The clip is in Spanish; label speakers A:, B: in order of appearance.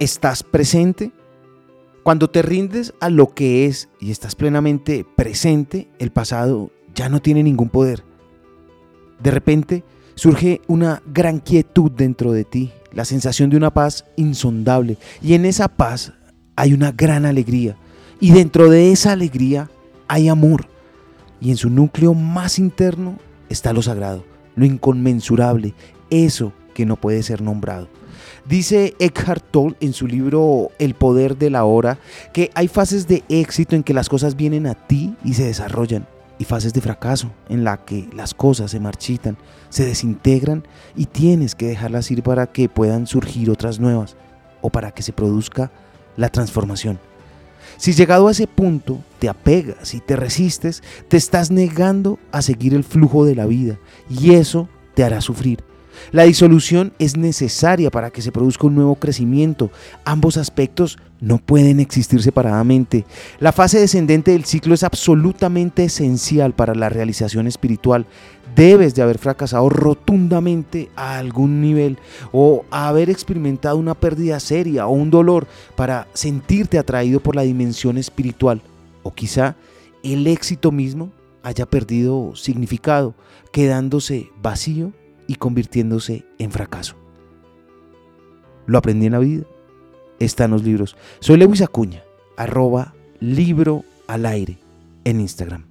A: ¿Estás presente? Cuando te rindes a lo que es y estás plenamente presente, el pasado ya no tiene ningún poder. De repente surge una gran quietud dentro de ti, la sensación de una paz insondable. Y en esa paz hay una gran alegría. Y dentro de esa alegría hay amor. Y en su núcleo más interno está lo sagrado, lo inconmensurable, eso que no puede ser nombrado. Dice Eckhart Tolle en su libro El poder de la hora que hay fases de éxito en que las cosas vienen a ti y se desarrollan y fases de fracaso en la que las cosas se marchitan, se desintegran y tienes que dejarlas ir para que puedan surgir otras nuevas o para que se produzca la transformación. Si llegado a ese punto te apegas y te resistes, te estás negando a seguir el flujo de la vida y eso te hará sufrir. La disolución es necesaria para que se produzca un nuevo crecimiento. Ambos aspectos no pueden existir separadamente. La fase descendente del ciclo es absolutamente esencial para la realización espiritual. Debes de haber fracasado rotundamente a algún nivel o haber experimentado una pérdida seria o un dolor para sentirte atraído por la dimensión espiritual. O quizá el éxito mismo haya perdido significado, quedándose vacío y convirtiéndose en fracaso. Lo aprendí en la vida. Está en los libros. Soy Lewis Acuña, arroba libro al aire en Instagram.